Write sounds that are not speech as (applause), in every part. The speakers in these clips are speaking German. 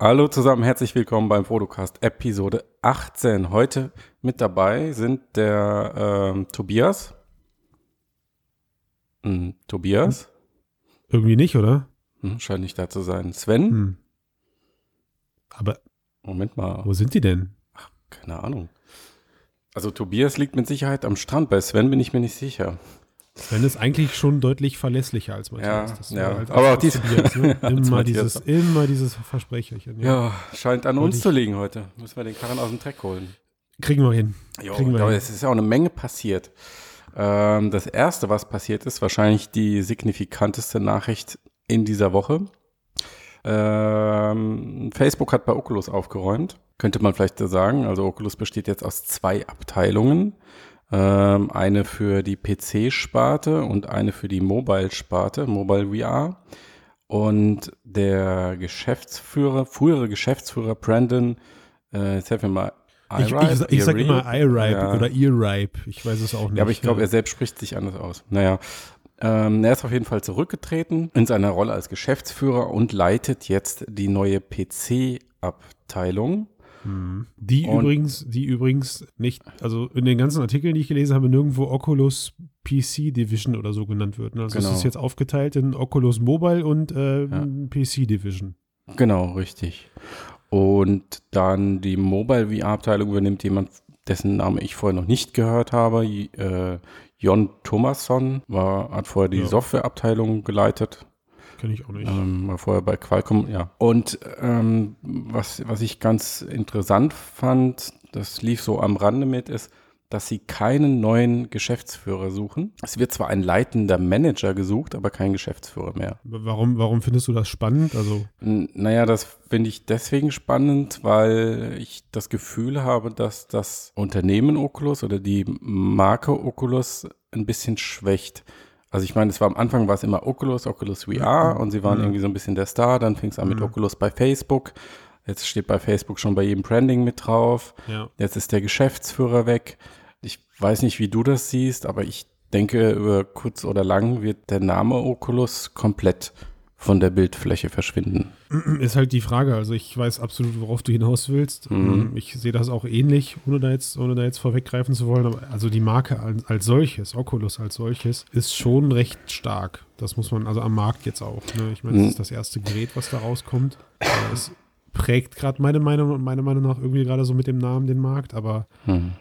Hallo zusammen, herzlich willkommen beim Fotocast Episode 18. Heute mit dabei sind der ähm, Tobias. Hm, Tobias? Irgendwie nicht, oder? Hm, scheint nicht da zu sein. Sven? Hm. Aber Moment mal. wo sind die denn? Keine Ahnung. Also Tobias liegt mit Sicherheit am Strand. Bei Sven bin ich mir nicht sicher. Sven ist eigentlich schon deutlich verlässlicher als Matthias. Ja, ja. halt Aber auch dies- ne? (laughs) Immer, dieses, immer dieses Versprecherchen. Ja. Ja, scheint an Und uns ich- zu liegen heute. Müssen wir den Karren aus dem Dreck holen. Kriegen wir hin. Jo, Kriegen wir aber hin. es ist ja auch eine Menge passiert. Ähm, das erste, was passiert ist, wahrscheinlich die signifikanteste Nachricht in dieser Woche. Ähm, Facebook hat bei Oculus aufgeräumt, könnte man vielleicht so sagen. Also Oculus besteht jetzt aus zwei Abteilungen. Ähm, eine für die PC-Sparte und eine für die Mobile-Sparte, Mobile VR. Und der Geschäftsführer, frühere Geschäftsführer Brandon, äh, jetzt helfen wir mal, Ich, ich, ich sag Earipe? immer iRipe Ja. oder eRipe. Ich weiß es auch nicht. Ja, aber ich glaube, er selbst spricht sich anders aus. Naja, ähm, er ist auf jeden Fall zurückgetreten in seiner Rolle als Geschäftsführer und leitet jetzt die neue PC-Abteilung. Hm. Die Und- übrigens, die übrigens nicht, also in den ganzen Artikeln, die ich gelesen habe, nirgendwo Oculus PC Division oder so genannt wird. ne? Also Genau. es ist jetzt aufgeteilt in Oculus Mobile und äh, Ja. PC Division. Genau, richtig. Und dann die Mobile VR-Abteilung übernimmt jemand, dessen Name ich vorher noch nicht gehört habe. J- Äh, Jon Thomasson war, hat vorher die Ja. Softwareabteilung geleitet. Kenne ich auch nicht. Ähm, war vorher bei Qualcomm, ja. Und ähm, was, was ich ganz interessant fand, das lief so am Rande mit, ist, dass sie keinen neuen Geschäftsführer suchen. Es wird zwar ein leitender Manager gesucht, aber kein Geschäftsführer mehr. Warum, warum findest du das spannend? Also, N- Naja, das finde ich deswegen spannend, weil ich das Gefühl habe, dass das Unternehmen Oculus oder die Marke Oculus ein bisschen schwächt. Also ich meine, es war am Anfang war es immer Oculus, Oculus VR und sie waren Mhm. irgendwie so ein bisschen der Star. Dann fing es an mit Mhm. Oculus bei Facebook. Jetzt steht bei Facebook schon bei jedem Branding mit drauf. ja. Jetzt ist der Geschäftsführer weg. Ich weiß nicht, wie du das siehst, aber ich denke, über kurz oder lang wird der Name Oculus komplett von der Bildfläche verschwinden. Ist halt die Frage. Also ich weiß absolut, worauf du hinaus willst. Mhm. Ich sehe das auch ähnlich, ohne da jetzt, ohne da jetzt vorweggreifen zu wollen. Aber also die Marke als, als solches, Oculus als solches, ist schon recht stark. Das muss man, also am Markt jetzt auch. Ne? Ich meine, Mhm. das ist das erste Gerät, was da rauskommt. Es prägt gerade meine Meinung, meiner Meinung nach irgendwie gerade so mit dem Namen den Markt. Aber Hm.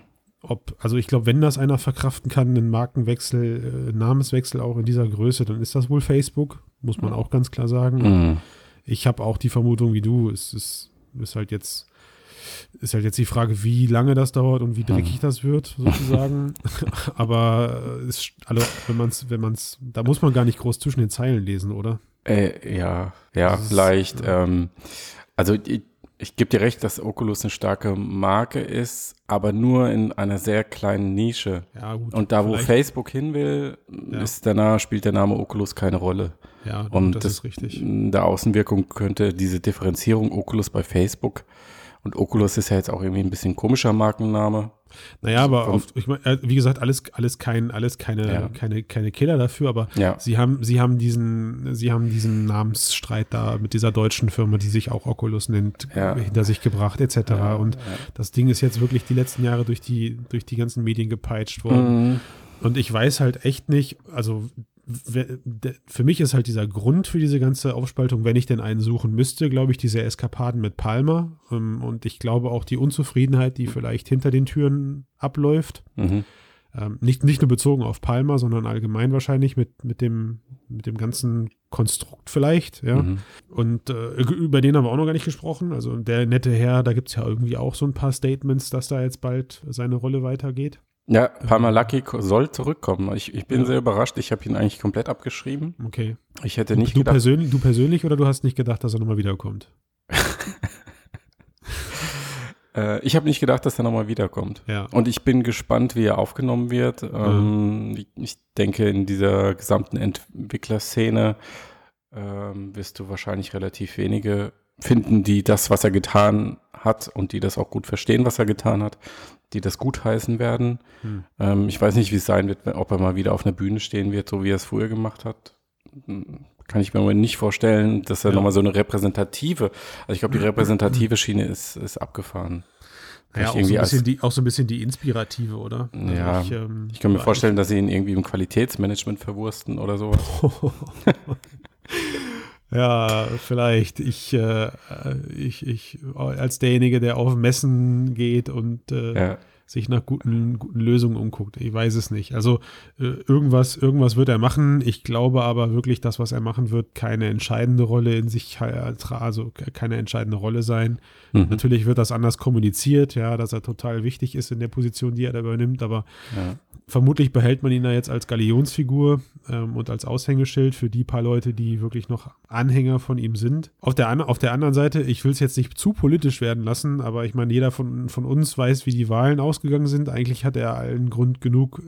Ob, also ich glaube, wenn das einer verkraften kann, einen Markenwechsel, äh, Namenswechsel auch in dieser Größe, dann ist das wohl Facebook, muss man auch ganz klar sagen. Hm. Ich habe auch die Vermutung wie du, es ist, ist halt jetzt ist halt jetzt die Frage, wie lange das dauert und wie dreckig das wird, sozusagen. (laughs) Aber äh, ist, also, wenn man es, wenn man es, da muss man gar nicht groß zwischen den Zeilen lesen, oder? Äh, ja, ja, ist, vielleicht. ja. Ähm, also ich, gebe dir recht, dass Oculus eine starke Marke ist, aber nur in einer sehr kleinen Nische. Ja, gut. Und da, wo Facebook hin will, Ja. ist danach spielt der Name Oculus keine Rolle. Ja, gut, Und das, das, ist richtig. in der Außenwirkung könnte diese Differenzierung Oculus bei Facebook und Oculus ist ja jetzt auch irgendwie ein bisschen komischer Markenname. Naja, aber auf, ich mein, äh, wie gesagt, alles, alles kein, alles keine, Ja. keine, keine Killer dafür, aber Ja. sie haben, sie haben diesen, sie haben diesen Namensstreit da mit dieser deutschen Firma, die sich auch Oculus nennt, Ja. hinter sich gebracht, etc. Und das Ding ist jetzt wirklich die letzten Jahre durch die, durch die ganzen Medien gepeitscht worden. Mhm. Und ich weiß halt echt nicht, also für mich ist halt dieser Grund für diese ganze Aufspaltung, wenn ich denn einen suchen müsste, glaube ich, diese Eskapaden mit Palmer. Ähm, Und ich glaube auch die Unzufriedenheit, die vielleicht hinter den Türen abläuft. Mhm. Ähm, nicht, nicht nur bezogen auf Palmer, sondern allgemein wahrscheinlich mit, mit, dem, mit dem ganzen Konstrukt vielleicht, ja. Mhm. Und äh, über den haben wir auch noch gar nicht gesprochen. Also der nette Herr, da gibt es ja irgendwie auch so ein paar Statements, dass da jetzt bald seine Rolle weitergeht. Ja, Parmalaki ko- soll zurückkommen. Ich, ich bin Ja. sehr überrascht. Ich habe ihn eigentlich komplett abgeschrieben. Okay. Ich hätte nicht du, gedacht. persönlich, du persönlich oder du hast nicht gedacht, dass er nochmal wiederkommt? (laughs) Äh, ich habe nicht gedacht, dass er nochmal wiederkommt. Ja. Und ich bin gespannt, wie er aufgenommen wird. Ähm, ich, ich denke, in dieser gesamten Entwicklerszene ähm, wirst du wahrscheinlich relativ wenige finden, die das, was er getan hat und die das auch gut verstehen, was er getan hat, die das gutheißen werden. Hm. Ähm, ich weiß nicht, wie es sein wird, ob er mal wieder auf einer Bühne stehen wird, so wie er es früher gemacht hat. Hm, kann ich mir nicht vorstellen, dass er ja. nochmal so eine repräsentative, also ich glaube, die (clears throat) repräsentative Schiene ist, ist abgefahren. Ja, auch so, als, die, auch so, ein bisschen die inspirative, oder? Also ja, ich, ähm, ich kann mir vorstellen, dass sie ihn irgendwie im Qualitätsmanagement verwursten oder sowas. (laughs) (laughs) ja, vielleicht. Ich, äh, ich, ich, als derjenige, der auf Messen geht und äh, ja sich nach guten, guten Lösungen umguckt. Ich weiß es nicht. Also äh, irgendwas, irgendwas wird er machen. Ich glaube aber wirklich, dass was er machen wird, keine entscheidende Rolle in sich, also keine entscheidende Rolle sein. Mhm. Natürlich wird das anders kommuniziert, ja, dass er total wichtig ist in der Position, die er da übernimmt, aber ja. vermutlich behält man ihn da jetzt als Galionsfigur ähm, und als Aushängeschild für die paar Leute, die wirklich noch Anhänger von ihm sind. Auf der, auf der anderen Seite, ich will es jetzt nicht zu politisch werden lassen, aber ich meine, jeder von, von uns weiß, wie die Wahlen ausgegangen sind. Eigentlich hat er allen Grund genug,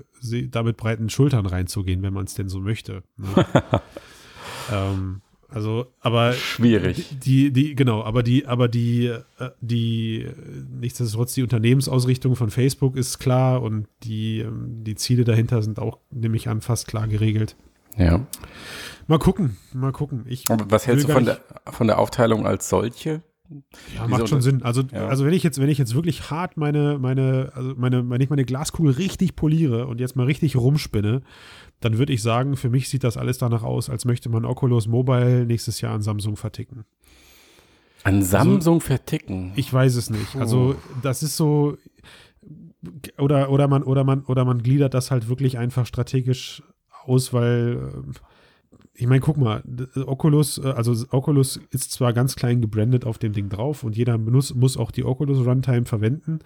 da mit breiten Schultern reinzugehen, wenn man es denn so möchte. Ne? (laughs) ähm, also, aber schwierig. Die, die, genau, aber die, aber die, äh, die, nichtsdestotrotz die Unternehmensausrichtung von Facebook ist klar und die, ähm, die Ziele dahinter sind auch, nehme ich an, fast klar geregelt. Ja. Mal gucken, mal gucken. Ich was hältst du von der, von der Aufteilung als solche? Ja, macht schon Sinn. Also, ja. also wenn ich jetzt, wenn ich jetzt wirklich hart meine, meine, also meine, wenn ich meine Glaskugel richtig poliere und jetzt mal richtig rumspinne, dann würde ich sagen, für mich sieht das alles danach aus, als möchte man Oculus Mobile nächstes Jahr an Samsung verticken. An also, Samsung also, verticken? Ich weiß es nicht. Also das ist so oder oder man oder man oder man gliedert das halt wirklich einfach strategisch aus, weil äh, ich meine, guck mal, Oculus, äh, also Oculus ist zwar ganz klein gebrandet auf dem Ding drauf und jeder muss, muss auch die Oculus Runtime verwenden,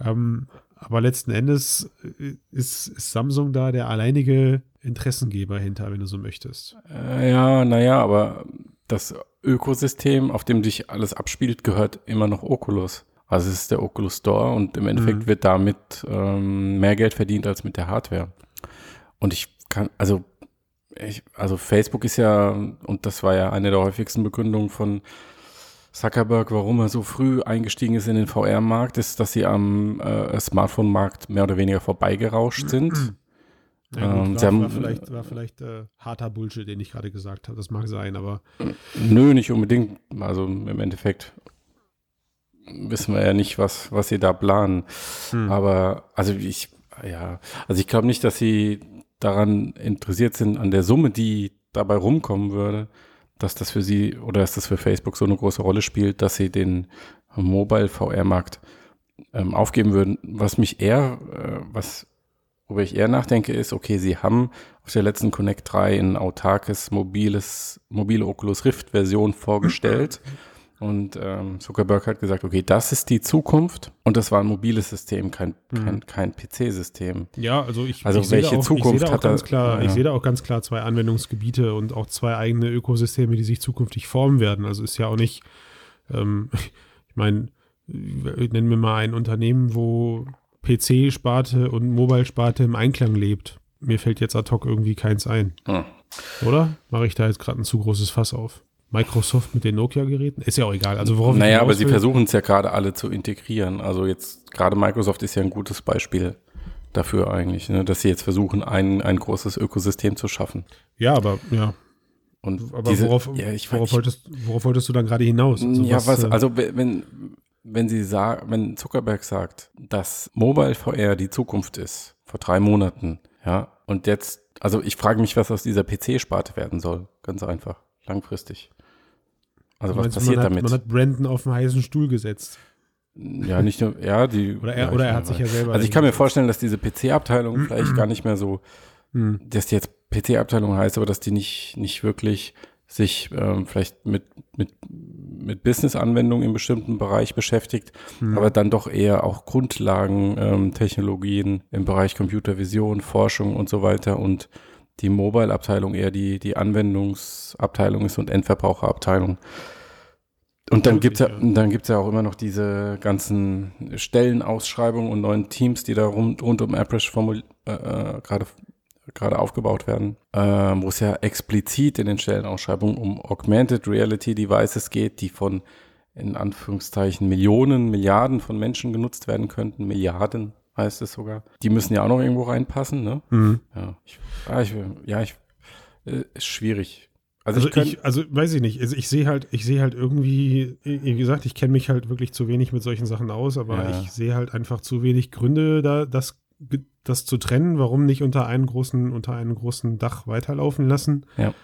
ähm, aber letzten Endes äh, ist, ist, Samsung da der alleinige Interessengeber hinter, wenn du so möchtest. Äh, ja, naja, aber das Ökosystem, auf dem sich alles abspielt, gehört immer noch Oculus. Also es ist der Oculus Store und im Endeffekt mhm. wird damit ähm, mehr Geld verdient als mit der Hardware. Und ich kann, also ich, also Facebook ist ja, und das war ja eine der häufigsten Begründungen von Zuckerberg, warum er so früh eingestiegen ist in den VR-Markt, ist, dass sie am äh, Smartphone-Markt mehr oder weniger vorbeigerauscht sind. Ja, gut, ähm, war, haben, war, vielleicht, war vielleicht äh, harter Bullshit, den ich gerade gesagt habe. Das mag sein, aber. Nö, nicht unbedingt. Also im Endeffekt wissen wir ja nicht, was, was sie da planen. Hm. Aber also ich, ja, also ich glaube nicht, dass sie daran interessiert sind, an der Summe, die dabei rumkommen würde dass das für sie oder dass das für Facebook so eine große Rolle spielt, dass sie den Mobile VR-Markt ähm, aufgeben würden. Was mich eher, äh, was, worüber ich eher nachdenke, ist, okay, sie haben auf der letzten Connect 3 ein autarkes, mobiles, mobile Oculus Rift-Version vorgestellt. (clears throat) Und ähm, Zuckerberg hat gesagt, okay, das ist die Zukunft. Und das war ein mobiles System, kein, mhm. kein, kein PC-System. Ja, also ich, also ich welche auch, Zukunft ich hat ganz klar, ja. Ich sehe da auch ganz klar zwei Anwendungsgebiete und auch zwei eigene Ökosysteme, die sich zukünftig formen werden. Also ist ja auch nicht, ähm, (laughs) ich meine, nennen wir mal ein Unternehmen, wo PC-Sparte und Mobile-Sparte im Einklang lebt. Mir fällt jetzt ad hoc irgendwie keins ein. Hm. Oder? Mache ich da jetzt gerade ein zu großes Fass auf? Microsoft mit den Nokia-Geräten? Ist ja auch egal. Also worauf naja, aber sie versuchen es ja gerade alle zu integrieren. Also jetzt gerade Microsoft ist ja ein gutes Beispiel dafür eigentlich, ne? dass sie jetzt versuchen, ein, ein großes Ökosystem zu schaffen. Ja, aber ja. Und aber diese, worauf, ja, ich, worauf, ich, wolltest, worauf wolltest du dann gerade hinaus? Also ja, was, was, äh, also wenn, wenn sie sagen, wenn Zuckerberg sagt, dass Mobile VR die Zukunft ist, vor drei Monaten, ja, und jetzt, also ich frage mich, was aus dieser PC-Sparte werden soll, ganz einfach, langfristig. Also was passiert man hat, damit? Man hat Brandon auf den heißen Stuhl gesetzt. Ja, nicht nur, ja, die. (laughs) Oder er, ja, oder er hat sich ja selber. Also ich kann mir vorstellen, dass diese PC-Abteilung vielleicht gar nicht mehr so, hm. dass die jetzt PC-Abteilung heißt, aber dass die nicht, nicht wirklich sich ähm, vielleicht mit, mit, mit Business-Anwendungen im bestimmten Bereich beschäftigt, hm. aber dann doch eher auch Grundlagen, ähm, Technologien im Bereich Computervision, Forschung und so weiter und die Mobile-Abteilung eher die, die Anwendungsabteilung ist und Endverbraucherabteilung. Und dann gibt es ja, dann gibt's ja auch immer noch diese ganzen Stellenausschreibungen und neuen Teams, die da rund, rund um Apresh äh, äh, gerade gerade aufgebaut werden, äh, wo es ja explizit in den Stellenausschreibungen um Augmented Reality Devices geht, die von in Anführungszeichen Millionen, Milliarden von Menschen genutzt werden könnten, Milliarden heißt es sogar. Die müssen ja auch noch irgendwo reinpassen, ne? Mhm. Ja, ich, ja, ich, ja, ich, äh, ist schwierig. Also, also ich, also weiß ich nicht. Also ich sehe halt, ich sehe halt irgendwie, wie gesagt, ich kenne mich halt wirklich zu wenig mit solchen Sachen aus, aber ja. ich sehe halt einfach zu wenig Gründe, da das, das zu trennen. Warum nicht unter einem großen, unter einem großen Dach weiterlaufen lassen? Ja.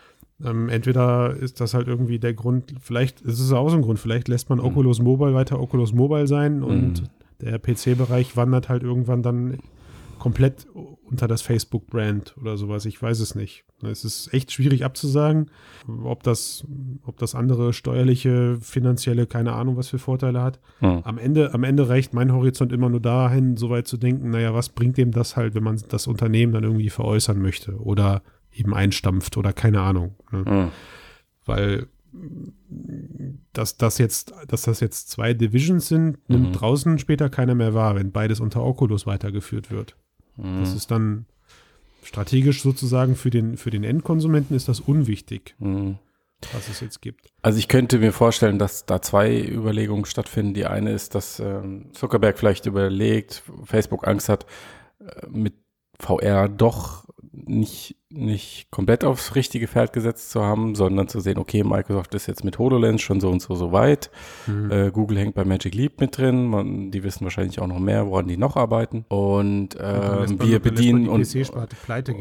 Ähm, entweder ist das halt irgendwie der Grund, vielleicht ist es auch so ein Grund, vielleicht lässt man. Oculus Mobile weiter Oculus Mobile sein und mhm. Der PC-Bereich wandert halt irgendwann dann komplett unter das Facebook-Brand oder sowas. Ich weiß es nicht. Es ist echt schwierig abzusagen, ob das, ob das andere steuerliche, finanzielle, keine Ahnung, was für Vorteile hat. Mhm. Am, Ende, am Ende reicht mein Horizont immer nur dahin, so weit zu denken, naja, was bringt dem das halt, wenn man das Unternehmen dann irgendwie veräußern möchte oder eben einstampft oder keine Ahnung. Ne? Mhm. Weil dass das jetzt, dass das jetzt zwei Divisions sind, nimmt mhm. draußen später keiner mehr wahr, wenn beides unter Oculus weitergeführt wird. Mhm. Das ist dann strategisch sozusagen für den, für den Endkonsumenten ist das unwichtig, mhm. was es jetzt gibt. Also ich könnte mir vorstellen, dass da zwei Überlegungen stattfinden. Die eine ist, dass ähm, Zuckerberg vielleicht überlegt, Facebook Angst hat, äh, mit VR doch nicht, nicht komplett aufs richtige Pferd gesetzt zu haben, sondern zu sehen, okay, Microsoft ist jetzt mit HoloLens schon so und so so weit. Mhm. Äh, Google hängt bei Magic Leap mit drin. Man, die wissen wahrscheinlich auch noch mehr, woran die noch arbeiten. Und äh, wir bedienen und,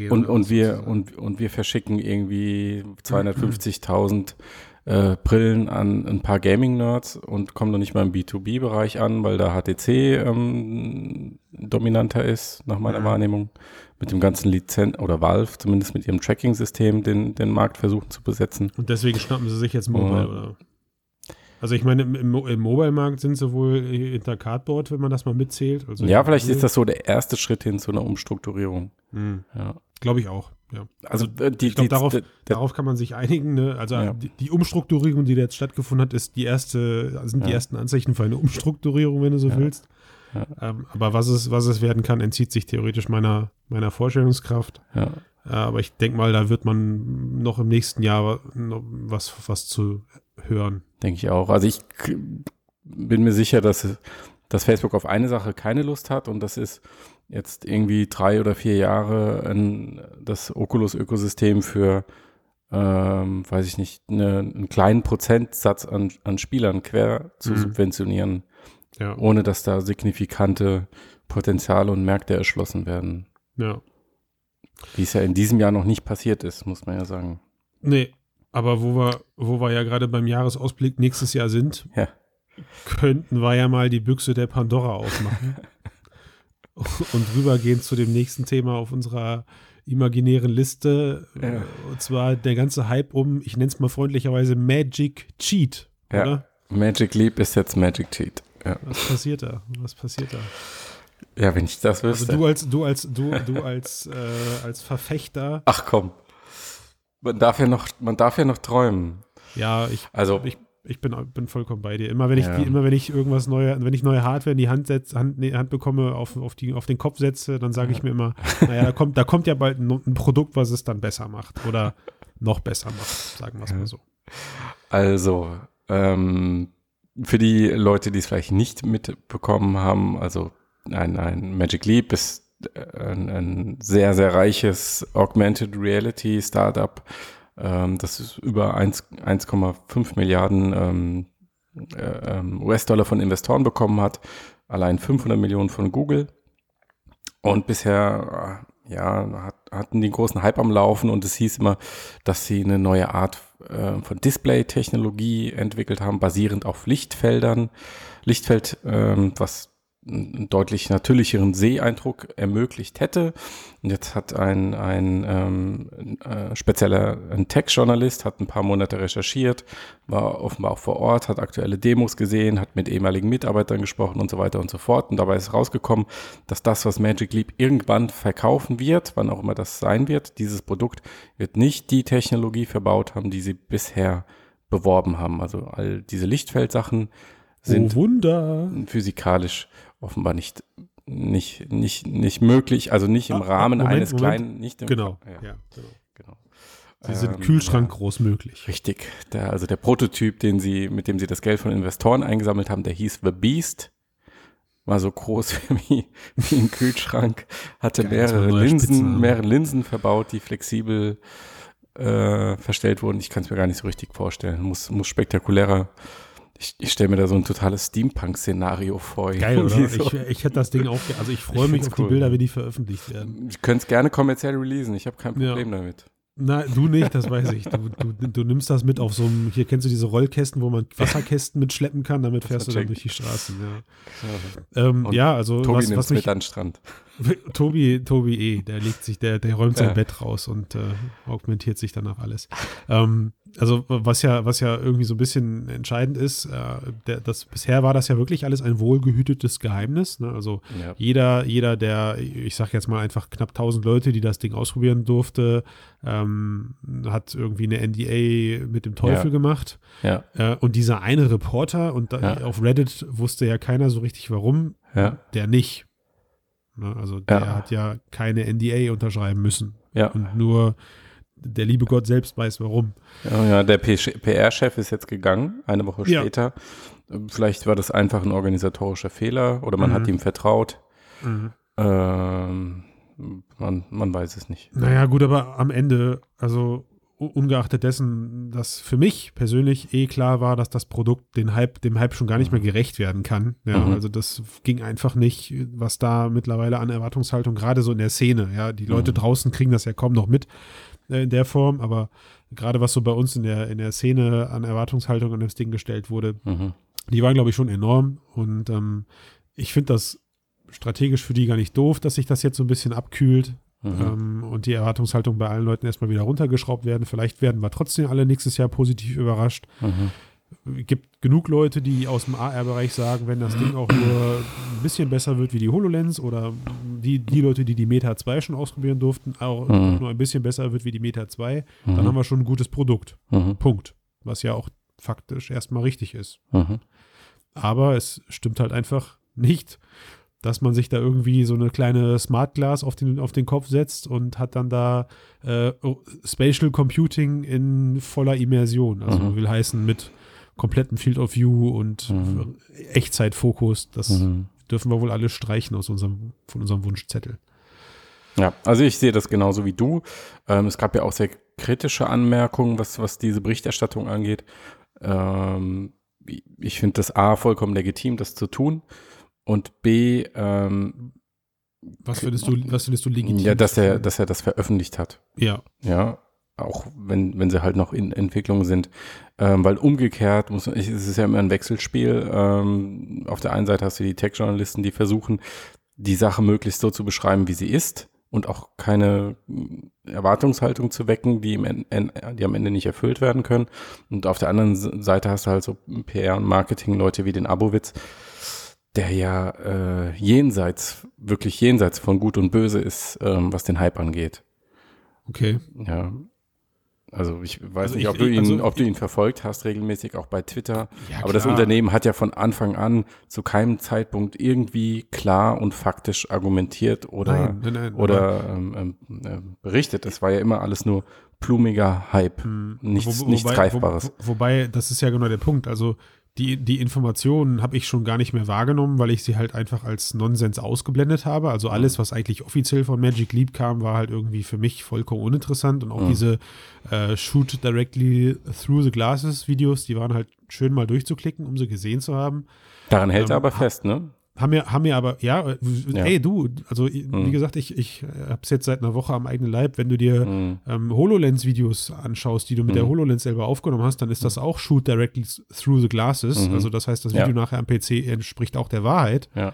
und, und, wir und, und wir verschicken irgendwie 250.000 äh, Brillen an ein paar Gaming-Nerds und kommen noch nicht mal im B2B-Bereich an, weil da HTC ähm, dominanter ist, nach meiner mhm. Wahrnehmung, mit dem ganzen Lizenz oder Valve zumindest mit ihrem Tracking-System den, den Markt versuchen zu besetzen. Und deswegen schnappen sie sich jetzt Mobile, oder? Also ich meine, im, im Mobile-Markt sind sie wohl hinter Cardboard, wenn man das mal mitzählt. Also ja, vielleicht ist das so der erste Schritt hin zu einer Umstrukturierung. Mhm. Ja. Glaube ich auch. Ja. Also, also die, ich glaube, darauf, die, darauf kann man sich einigen. Ne? Also ja. die, die, Umstrukturierung, die da jetzt stattgefunden hat, ist die erste, sind ja. die ersten Anzeichen für eine Umstrukturierung, wenn du so willst. Ähm, aber was es, was es werden kann, entzieht sich theoretisch meiner, meiner Vorstellungskraft. Ja. Äh, aber ich denke mal, da wird man noch im nächsten Jahr was, was zu hören. Denke ich auch. Also ich bin mir sicher, dass, dass Facebook auf eine Sache keine Lust hat und das ist jetzt irgendwie drei oder vier Jahre ein, das Oculus-Ökosystem für, ähm, weiß ich nicht, eine, einen kleinen Prozentsatz an, an Spielern quer zu mhm. subventionieren ja. ohne dass da signifikante Potenziale und Märkte erschlossen werden. Ja. Wie es ja in diesem Jahr noch nicht passiert ist, muss man ja sagen. Nee, aber wo wir, wo wir ja gerade beim Jahresausblick nächstes Jahr sind, ja. Könnten wir ja mal die Büchse der Pandora aufmachen (laughs) und rübergehen zu dem nächsten Thema auf unserer imaginären Liste. Ja. Und zwar der ganze Hype um, ich nenne es mal freundlicherweise Magic Cheat, ja. oder? Magic Leap ist jetzt Magic Cheat. Ja. Was passiert da? Was passiert da? Ja, wenn ich das wüsste. Also du als, du als, du, du als, äh, als Verfechter. Ach komm. Man darf ja noch, man darf ja noch träumen. Ja, ich, also, ich, ich bin, bin vollkommen bei dir. Immer wenn ich, ja. immer wenn ich irgendwas neue, wenn ich neue Hardware in die Hand, setz, Hand, nee, Hand bekomme, auf, auf, die, auf den Kopf setze, dann sage ja. ich mir immer, naja, da kommt, da kommt ja bald ein, ein, Produkt, was es dann besser macht oder noch besser macht, sagen wir es mal so. Also, ähm, für die Leute, die es vielleicht nicht mitbekommen haben, also ein, ein Magic Leap ist äh, ein, ein sehr, sehr reiches Augmented Reality Startup, ähm, das ist über 1,5 Milliarden ähm, äh, ähm, US-Dollar von Investoren bekommen hat, allein 500 Millionen von Google. Und bisher äh, ja, hat, hatten die großen Hype am Laufen und es hieß immer, dass sie eine neue Art äh, von Display-Technologie entwickelt haben, basierend auf Lichtfeldern. Lichtfeld, ähm, was einen deutlich natürlicheren Seeeindruck ermöglicht hätte. Und jetzt hat ein, ein ähm, äh, spezieller ein Tech-Journalist, hat ein paar Monate recherchiert, war offenbar auch vor Ort, hat aktuelle Demos gesehen, hat mit ehemaligen Mitarbeitern gesprochen und so weiter und so fort. Und dabei ist rausgekommen, dass das, was Magic Leap irgendwann verkaufen wird, wann auch immer das sein wird, dieses Produkt wird nicht die Technologie verbaut haben, die sie bisher beworben haben. Also all diese Lichtfeldsachen sind oh physikalisch offenbar nicht nicht nicht nicht möglich, also nicht im ah, Rahmen Moment, eines Moment. kleinen, nicht im, genau, ja, ja genau. genau. Sie sind ähm, Kühlschrank ja, groß möglich. Richtig. Der, also der Prototyp, den sie, mit dem sie das Geld von Investoren eingesammelt haben, der hieß The Beast. War so groß (laughs) wie, wie ein Kühlschrank, hatte Geil, mehrere Linsen, mehrere Linsen verbaut, die flexibel äh, verstellt wurden. Ich kann es mir gar nicht so richtig vorstellen. Muss, muss spektakulärer. Ich, ich stelle mir da so ein totales Steampunk-Szenario vor. Geil, (laughs) oder? So. Ich, ich hätte das Ding auch, also ich freue Ich mich auf die cool. Bilder, wenn die veröffentlicht werden. Ich könnte es gerne kommerziell releasen. Ich habe kein Ja. Problem damit. Na, du nicht, das weiß ich. Du, du, du nimmst das mit auf so einem, hier kennst du diese Rollkästen, wo man Wasserkästen mitschleppen kann, damit fährst du dann durch die Straßen, ja. Ähm, ja, also Tobi was, nimmt was es mit mich, an den Strand. (laughs) Tobi, Tobi eh, der legt sich, der, der räumt sein Ja. Bett raus und äh, augmentiert sich danach alles. Ähm, also was ja, was ja irgendwie so ein bisschen entscheidend ist, äh, der, das, bisher war das ja wirklich alles ein wohlgehütetes Geheimnis. Ne? Also Ja. jeder, jeder der, ich sag jetzt mal einfach knapp 1000 Leute, die das Ding ausprobieren durfte, ähm, hat irgendwie eine NDA mit dem Teufel Ja. gemacht. Ja, Äh, und dieser eine Reporter, und da, auf Reddit wusste ja keiner so richtig warum, ja, der nicht. Ne, also der Ja. hat ja keine NDA unterschreiben müssen. ja. Und nur der liebe Gott selbst weiß warum. Ja, ja der PR-Chef ist jetzt gegangen, eine Woche Ja. später. Vielleicht war das einfach ein organisatorischer Fehler oder man Mhm. hat ihm vertraut. Ähm, man, man weiß es nicht. Naja, gut, aber am Ende, also ungeachtet dessen, dass für mich persönlich eh klar war, dass das Produkt den Hype, dem Hype schon gar nicht mehr gerecht werden kann. Ja, Mhm. also das ging einfach nicht, was da mittlerweile an Erwartungshaltung, gerade so in der Szene, ja, die Leute Mhm. draußen kriegen das ja kaum noch mit äh, in der Form, aber gerade was so bei uns in der, in der Szene an Erwartungshaltung an das Ding gestellt wurde, Mhm. die waren, glaube ich, schon enorm. Und ähm, ich finde das strategisch für die gar nicht doof, dass sich das jetzt so ein bisschen abkühlt Mhm. ähm, und die Erwartungshaltung bei allen Leuten erstmal wieder runtergeschraubt werden. Vielleicht werden wir trotzdem alle nächstes Jahr positiv überrascht. Mhm. Gibt genug Leute, die aus dem AR-Bereich sagen, wenn das Ding auch nur ein bisschen besser wird wie die HoloLens oder die, die Leute, die die Meta 2 schon ausprobieren durften, auch Mhm. nur ein bisschen besser wird wie die Meta 2, Mhm. dann haben wir schon ein gutes Produkt. Mhm. Punkt. Was ja auch faktisch erstmal richtig ist. Mhm. Aber es stimmt halt einfach nicht, dass man sich da irgendwie so eine kleine Smart Glass auf den, auf den Kopf setzt und hat dann da äh, oh, Spatial Computing in voller Immersion. Also Mhm. will heißen mit komplettem Field of View und Mhm. Echtzeitfokus. Das Mhm. dürfen wir wohl alle streichen aus unserem, von unserem Wunschzettel. Ja, also ich sehe das genauso wie du. Ähm, es gab ja auch sehr kritische Anmerkungen, was, was diese Berichterstattung angeht. Ähm, ich finde das A vollkommen legitim, das zu tun. Und B, ähm, Was findest du, was findest du legitim? ja, dass er, dass er das veröffentlicht hat. ja, Ja, auch wenn, wenn sie halt noch in Entwicklung sind. Ähm, weil umgekehrt muss ich, es ist ja immer ein Wechselspiel. Ähm, auf der einen Seite hast du die Tech-Journalisten, die versuchen, die Sache möglichst so zu beschreiben, wie sie ist und auch keine mm, Erwartungshaltung zu wecken, die, im, die am Ende nicht erfüllt werden können. Und auf der anderen Seite hast du halt so PR- und Marketing-Leute wie den Abowitz, der ja äh, jenseits, wirklich jenseits von Gut und Böse ist, ähm, was den Hype angeht. okay. Ja. Also ich weiß Also nicht, ich- ob du ihn, also ob du ihn verfolgt hast regelmäßig, auch bei Twitter. Ja, Aber das klar. Unternehmen hat ja von Anfang an zu keinem Zeitpunkt irgendwie klar und faktisch argumentiert oder, Nein, nein, nein, oder ähm, ähm, äh, berichtet. Es war ja immer alles nur plumiger Hype. Nichts, Wo- nichts wobei, Greifbares. Wo, wobei, das ist ja genau der Punkt. Also die, die Informationen habe ich schon gar nicht mehr wahrgenommen, weil ich sie halt einfach als Nonsens ausgeblendet habe. Also alles, was eigentlich offiziell von Magic Leap kam, war halt irgendwie für mich vollkommen uninteressant. Und auch Mhm. diese äh, Shoot Directly Through the Glasses Videos, die waren halt schön mal durchzuklicken, um sie gesehen zu haben. Daran hält er ähm, aber ha- fest, ne? Haben mir, haben mir aber, ja, äh, Ja. ey du, also wie Mhm. gesagt, ich, ich habe es jetzt seit einer Woche am eigenen Leib. Wenn du dir Mhm. ähm, HoloLens-Videos anschaust, die du mit der Mhm. HoloLens selber aufgenommen hast, dann ist das auch Shoot Directly Through the Glasses. Mhm. Also das heißt, das Ja. Video nachher am PC entspricht auch der Wahrheit. Ja.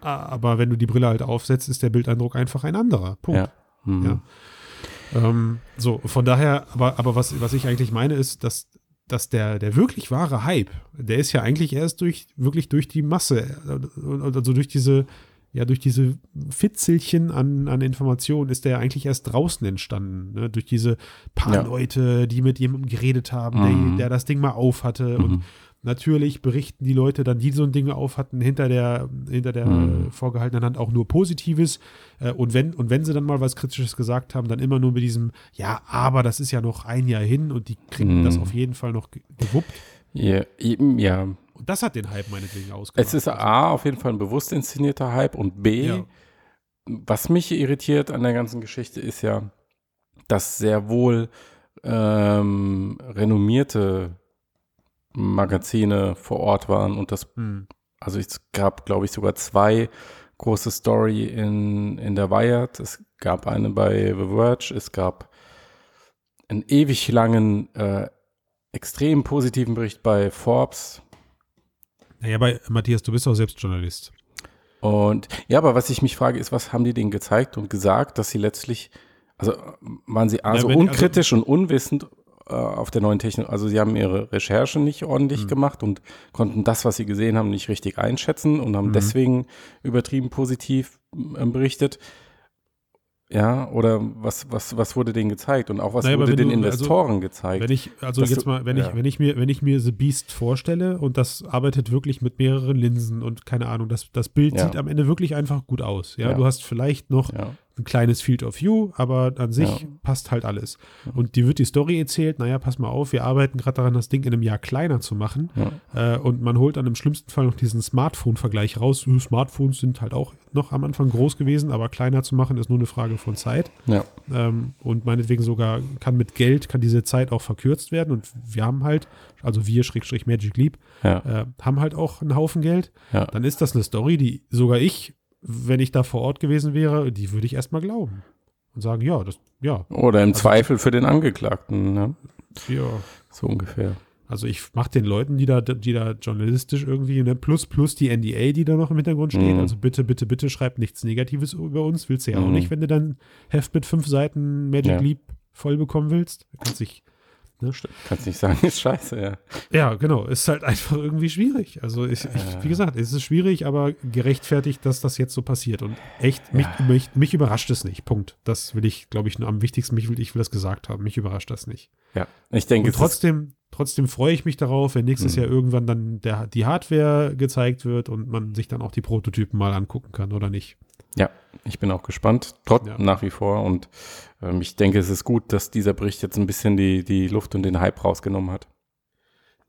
Aber wenn du die Brille halt aufsetzt, ist der Bildeindruck einfach ein anderer. Punkt. Ja. Mhm. Ja. Ähm, so, von daher, aber, aber was, was ich eigentlich meine, ist, dass, dass der, der wirklich wahre Hype, der ist ja eigentlich erst durch, wirklich durch die Masse, äh, also durch diese, ja, durch diese Fitzelchen an, an Informationen ist der ja eigentlich erst draußen entstanden. Ne? Durch diese paar Ja. Leute, die mit jemandem geredet haben, Mhm. der, der das Ding mal auf hatte. Und Mhm. Natürlich berichten die Leute dann, die so ein Ding auf hatten, hinter der, hinter der Mhm. vorgehaltenen Hand auch nur Positives. Äh, und, wenn, und wenn sie dann mal was Kritisches gesagt haben, dann immer nur mit diesem, ja, aber das ist ja noch ein Jahr hin und die kriegen Mhm. das auf jeden Fall noch ge- gewuppt. Ja, eben, ja. Und das hat den Hype meinetwegen ausgemacht. Es ist A, auf jeden Fall ein bewusst inszenierter Hype und B, Ja. was mich irritiert an der ganzen Geschichte ist ja, dass sehr wohl ähm, renommierte Magazine vor Ort waren und das, Hm. also es gab, glaube ich, sogar zwei große Story in, in der Wired. Es gab eine bei The Verge, es gab einen ewig langen, äh, extrem positiven Bericht bei Forbes. Naja, bei Matthias, du bist auch selbst Journalist. Und ja, aber was ich mich frage, ist, was haben die denen gezeigt und gesagt, dass sie letztlich, also waren sie also wenn- also- unkritisch und unwissend äh, auf der neuen Technik, also sie haben ihre Recherche nicht Mhm. ordentlich gemacht und konnten das, was sie gesehen haben, nicht richtig einschätzen und haben Mhm. deswegen übertrieben positiv äh, berichtet. Ja, oder was, was, was wurde denen gezeigt und auch was Naja, wurde den du- also, Investoren gezeigt? Wenn ich, also jetzt du- mal, wenn ja. ich, wenn ich mir, wenn ich mir The Beast vorstelle und das arbeitet wirklich mit mehreren Linsen und keine Ahnung, das, das Bild Ja. sieht am Ende wirklich einfach gut aus. Ja, Ja. du hast vielleicht noch ein kleines Field of View, aber an sich Ja. passt halt alles. Und die wird die Story erzählt, naja, pass mal auf, wir arbeiten gerade daran, das Ding in einem Jahr kleiner zu machen. ja, Äh, und man holt dann im schlimmsten Fall noch diesen Smartphone-Vergleich raus. Äh, Smartphones sind halt auch noch am Anfang groß gewesen, aber kleiner zu machen ist nur eine Frage von Zeit. ja, Ähm, und meinetwegen sogar kann mit Geld, kann diese Zeit auch verkürzt werden. Und wir haben halt, also wir, Schrägstrich Magic Leap, ja, äh, haben halt auch einen Haufen Geld. ja. Dann ist das eine Story, die sogar ich, wenn ich da vor Ort gewesen wäre, die würde ich erstmal glauben. Und sagen, ja, das, ja, Oder im Also- Zweifel für den Angeklagten, ne? ja. so ungefähr. Also ich mache den Leuten, die da, die da journalistisch irgendwie, ne, plus, plus die NDA, die da noch im Hintergrund steht. Mhm. Also bitte, bitte, bitte schreib nichts Negatives über uns. Willst du ja auch Mhm. nicht, wenn du dann Heft mit fünf Seiten Magic Ja. Leap voll bekommen willst. Du kannst dich, ne? Kannst nicht sagen, (laughs) ist scheiße, ja. Ja, genau. Ist halt einfach irgendwie schwierig. Also ich, ich, wie gesagt, es ist schwierig, aber gerechtfertigt, dass das jetzt so passiert. Und echt, mich, mich, mich überrascht es nicht. Punkt. Das will ich, glaube ich, nur am wichtigsten, mich will, ich will das gesagt haben. Mich überrascht das nicht. Ja, ich denke, Und trotzdem, trotzdem freue ich mich darauf, wenn nächstes Mhm. Jahr irgendwann dann der, die Hardware gezeigt wird und man sich dann auch die Prototypen mal angucken kann oder nicht. ja, ich bin auch gespannt, trotz Ja. nach wie vor. Und ähm, ich denke, es ist gut, dass dieser Bericht jetzt ein bisschen die, die Luft und den Hype rausgenommen hat.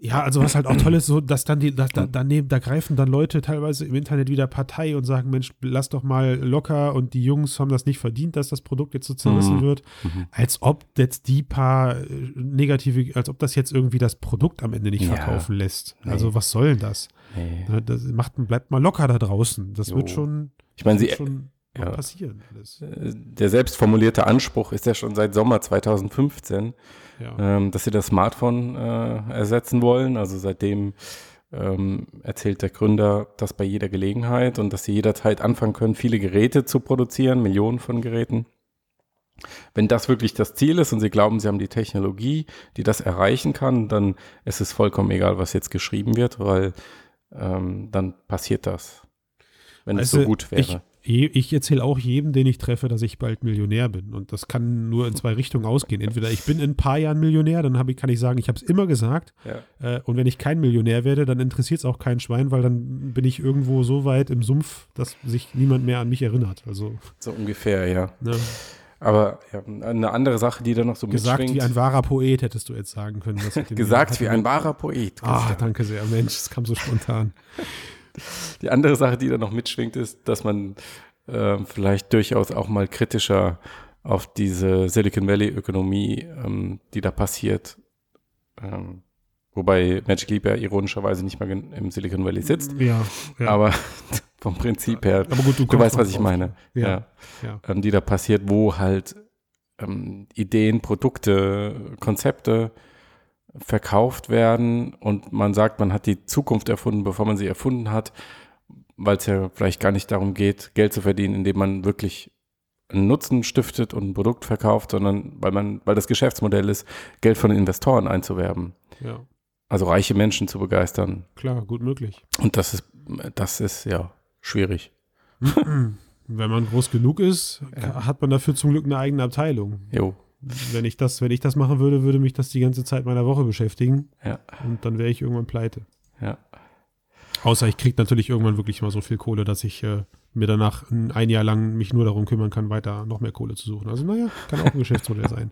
Ja, also was halt auch toll ist, so, dass dann die, da, da, daneben, da greifen dann Leute teilweise im Internet wieder Partei und sagen, Mensch, lass doch mal locker und die Jungs haben das nicht verdient, dass das Produkt jetzt so zerrissen Mhm. wird. Mhm. Als ob jetzt die paar äh, negative, als ob das jetzt irgendwie das Produkt am Ende nicht Ja. verkaufen lässt. Nee. Also was soll denn das? Nee. Ne, das macht, bleibt mal locker da draußen. Das Jo. wird schon, Ich meine, sie, ja. passieren. Alles. äh, der selbst formulierte Anspruch ist ja schon seit Sommer 2015, Ja. ähm, dass sie das Smartphone äh, ersetzen wollen. Also seitdem ähm, erzählt der Gründer das bei jeder Gelegenheit und dass sie jederzeit anfangen können, viele Geräte zu produzieren, Millionen von Geräten. Wenn das wirklich das Ziel ist und sie glauben, sie haben die Technologie, die das erreichen kann, dann ist es vollkommen egal, was jetzt geschrieben wird, weil ähm, dann passiert das. Wenn es so du, gut wäre. Ich, ich erzähle auch jedem, den ich treffe, dass ich bald Millionär bin. Und das kann nur in zwei Richtungen ausgehen. Entweder ich bin in ein paar Jahren Millionär, dann ich, kann ich sagen, ich habe es immer gesagt. ja. Äh, und wenn ich kein Millionär werde, dann interessiert es auch kein Schwein, weil dann bin ich irgendwo so weit im Sumpf, dass sich niemand mehr an mich erinnert. Also So ungefähr, ja. ne, Aber ja, eine andere Sache, die da noch so gesagt mitschwingt. wie ein wahrer Poet, hättest du jetzt sagen können. Das (laughs) gesagt wie ein wahrer Poet. Ah, danke sehr, Mensch, es kam so spontan. Die andere Sache, die da noch mitschwingt, ist, dass man ähm, vielleicht durchaus auch mal kritischer auf diese Silicon Valley-Ökonomie, ähm, die da passiert, ähm, wobei Magic Leap ja ironischerweise nicht mal im Silicon Valley sitzt, Ja, ja. aber (laughs) vom Prinzip her, Aber gut, du kommst weißt, was ich meine, Ja, ja, ja. Ähm, die da passiert, wo halt ähm, Ideen, Produkte, Konzepte verkauft werden und man sagt, man hat die Zukunft erfunden, bevor man sie erfunden hat, weil es ja vielleicht gar nicht darum geht, Geld zu verdienen, indem man wirklich einen Nutzen stiftet und ein Produkt verkauft, sondern weil man, weil das Geschäftsmodell ist, Geld von Investoren einzuwerben. ja, Also reiche Menschen zu begeistern. klar, gut möglich. Und das ist, das ist ja schwierig. Wenn man groß genug ist, Ja. hat man dafür zum Glück eine eigene Abteilung. Jo. Wenn ich das, wenn ich das machen würde, würde mich das die ganze Zeit meiner Woche beschäftigen Ja. und dann wäre ich irgendwann pleite. Ja. Außer ich kriege natürlich irgendwann wirklich mal so viel Kohle, dass ich äh, mir danach ein, Jahr lang mich nur darum kümmern kann, weiter noch mehr Kohle zu suchen. Also naja, kann auch ein (laughs) Geschäftsmodell sein.